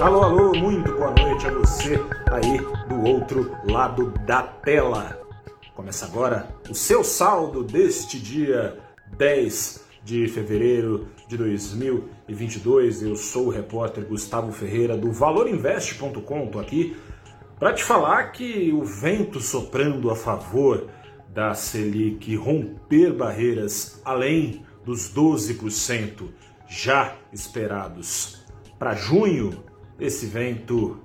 Alô, alô, muito boa noite a você aí do outro lado da tela. Começa agora o seu saldo deste dia 10 de fevereiro de 2022. Eu sou o repórter Gustavo Ferreira do valorinvest.com. Tô aqui para te falar que o vento soprando a favor da Selic romper barreiras além dos 12% já esperados para junho esse vento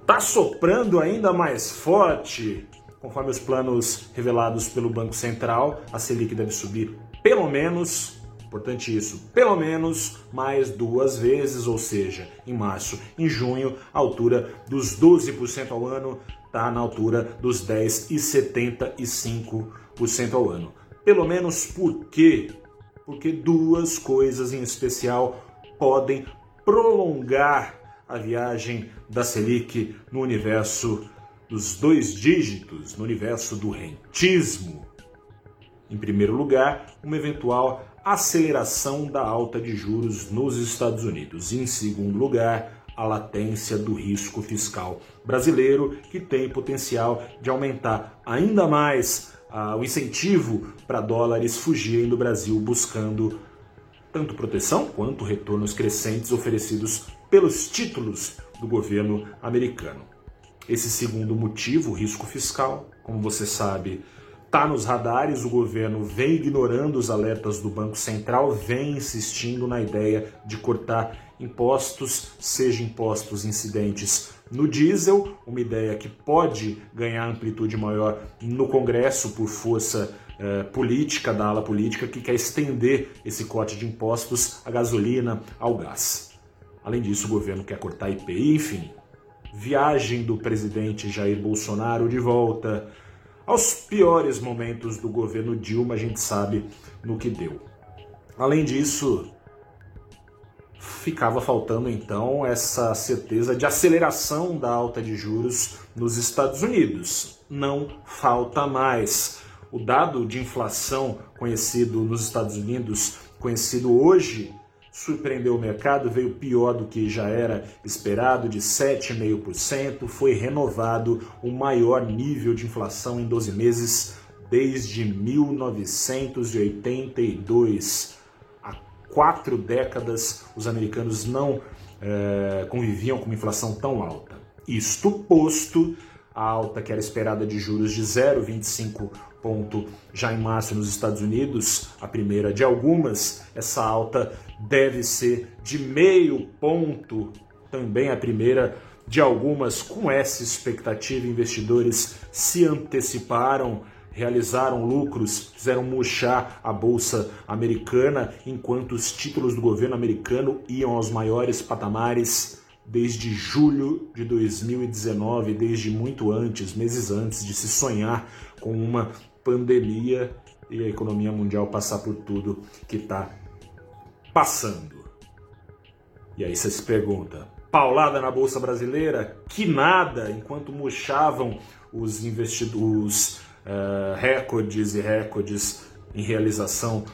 está soprando ainda mais forte. Conforme os planos revelados pelo Banco Central, a Selic deve subir pelo menos, importante isso, pelo menos mais duas vezes, ou seja, em março, em junho, a altura dos 12% ao ano está na altura dos 10,75% ao ano. Pelo menos por quê? Porque duas coisas em especial podem prolongar a viagem da Selic no universo dos dois dígitos, no universo do rentismo. Em primeiro lugar, uma eventual aceleração da alta de juros nos Estados Unidos. Em segundo lugar, a latência do risco fiscal brasileiro, que tem potencial de aumentar ainda mais ah, o incentivo para dólares fugirem do Brasil buscando tanto proteção quanto retornos crescentes oferecidos pelos títulos do governo americano. Esse segundo motivo, o risco fiscal, como você sabe, está nos radares, o governo vem ignorando os alertas do Banco Central, vem insistindo na ideia de cortar impostos, seja impostos incidentes no diesel, uma ideia que pode ganhar amplitude maior no Congresso por força eh, política, da ala política, que quer estender esse corte de impostos à gasolina, ao gás. Além disso, o governo quer cortar IPI, enfim. Viagem do presidente Jair Bolsonaro de volta aos piores momentos do governo Dilma, a gente sabe no que deu. Além disso, ficava faltando então essa certeza de aceleração da alta de juros nos Estados Unidos. Não falta mais. O dado de inflação conhecido nos Estados Unidos, conhecido hoje, surpreendeu o mercado, veio pior do que já era esperado, de 7,5%, foi renovado o maior nível de inflação em 12 meses desde 1982 quatro décadas os americanos não é, conviviam com uma inflação tão alta. Isto posto, a alta que era esperada de juros de 0,25 ponto já em março nos Estados Unidos, a primeira de algumas, essa alta deve ser de meio ponto, também a primeira de algumas, com essa expectativa, investidores se anteciparam realizaram lucros, fizeram murchar a bolsa americana, enquanto os títulos do governo americano iam aos maiores patamares desde julho de 2019, desde muito antes, meses antes de se sonhar com uma pandemia e a economia mundial passar por tudo que está passando. E aí você se pergunta, paulada na bolsa brasileira? Que nada, enquanto murchavam os investidores uh, recordes e recordes em realização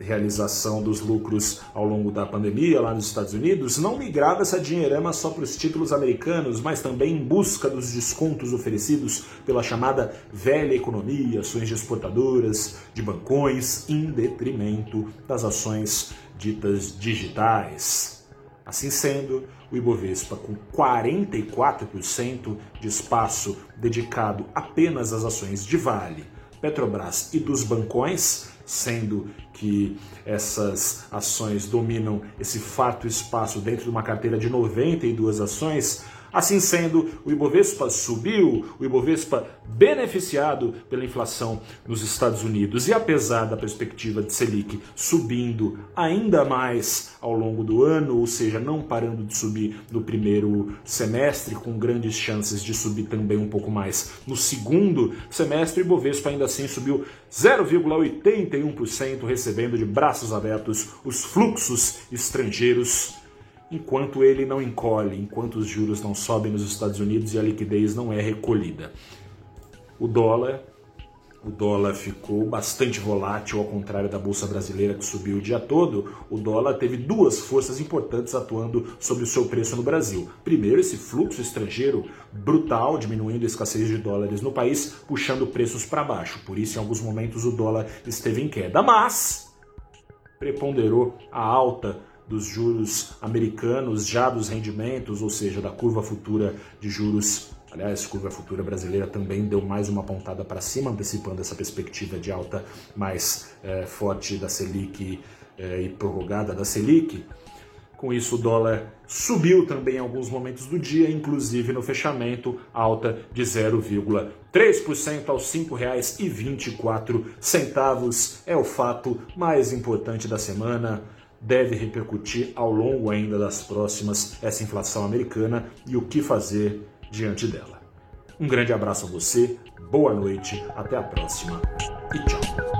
realização dos lucros ao longo da pandemia lá nos Estados Unidos, não migrava essa dinheirama só para os títulos americanos, mas também em busca dos descontos oferecidos pela chamada velha economia, ações de exportadoras, de bancões, em detrimento das ações ditas digitais. Assim sendo, o Ibovespa, com 44% de espaço dedicado apenas às ações de Vale, Petrobras e dos bancões, sendo que essas ações dominam esse farto espaço dentro de uma carteira de 92 ações, Assim sendo, o Ibovespa subiu, o Ibovespa beneficiado pela inflação nos Estados Unidos. E apesar da perspectiva de Selic subindo ainda mais ao longo do ano, ou seja, não parando de subir no primeiro semestre, com grandes chances de subir também um pouco mais no segundo semestre, o Ibovespa ainda assim subiu 0,81%, recebendo de braços abertos os fluxos estrangeiros enquanto ele não encolhe, enquanto os juros não sobem nos Estados Unidos e a liquidez não é recolhida. O dólar o dólar ficou bastante volátil, ao contrário da Bolsa Brasileira que subiu o dia todo, o dólar teve duas forças importantes atuando sobre o seu preço no Brasil. Primeiro, esse fluxo estrangeiro brutal, diminuindo a escassez de dólares no país, puxando preços para baixo. Por isso, em alguns momentos, o dólar esteve em queda. Mas preponderou a alta dos juros americanos, já dos rendimentos, ou seja, da curva futura de juros Aliás, a curva futura brasileira também deu mais uma pontada para cima, antecipando essa perspectiva de alta mais é, forte da Selic é, e prorrogada da Selic. Com isso, o dólar subiu também em alguns momentos do dia, inclusive no fechamento, alta de 0,3% aos R$ 5,24. É o fato mais importante da semana. Deve repercutir ao longo ainda das próximas essa inflação americana e o que fazer diante dela. Um grande abraço a você, boa noite, até a próxima e tchau.